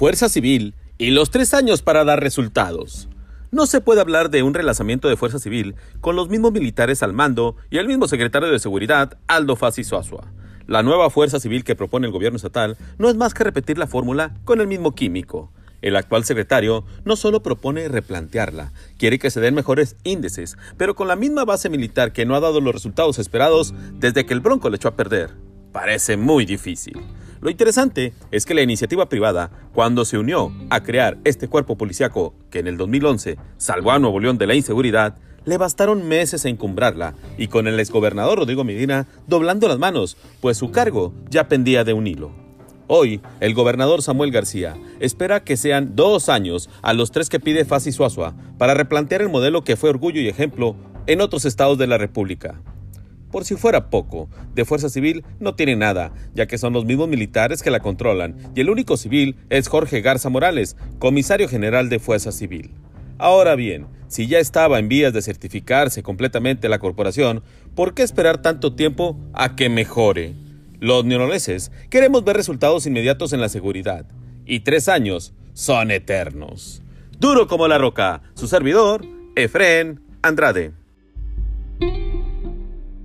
Fuerza Civil y los tres años para dar resultados. No se puede hablar de un relanzamiento de Fuerza Civil con los mismos militares al mando y el mismo secretario de Seguridad, Aldo Fassi Soazua. La nueva Fuerza Civil que propone el gobierno estatal no es más que repetir la fórmula con el mismo químico. El actual secretario no solo propone replantearla, quiere que se den mejores índices, pero con la misma base militar que no ha dado los resultados esperados desde que el Bronco le echó a perder. Parece muy difícil. Lo interesante es que la iniciativa privada, cuando se unió a crear este cuerpo policiaco que en el 2011 salvó a Nuevo León de la inseguridad, le bastaron meses a encumbrarla y con el exgobernador Rodrigo Medina doblando las manos, pues su cargo ya pendía de un hilo. Hoy, el gobernador Samuel García espera que sean dos años a los tres que pide Fasi Suazua para replantear el modelo que fue orgullo y ejemplo en otros estados de la República. Por si fuera poco, de Fuerza Civil no tiene nada, ya que son los mismos militares que la controlan, y el único civil es Jorge Garza Morales, comisario general de Fuerza Civil. Ahora bien, si ya estaba en vías de certificarse completamente la corporación, ¿por qué esperar tanto tiempo a que mejore? Los neoloneses queremos ver resultados inmediatos en la seguridad, y tres años son eternos. Duro como la roca, su servidor, Efren Andrade.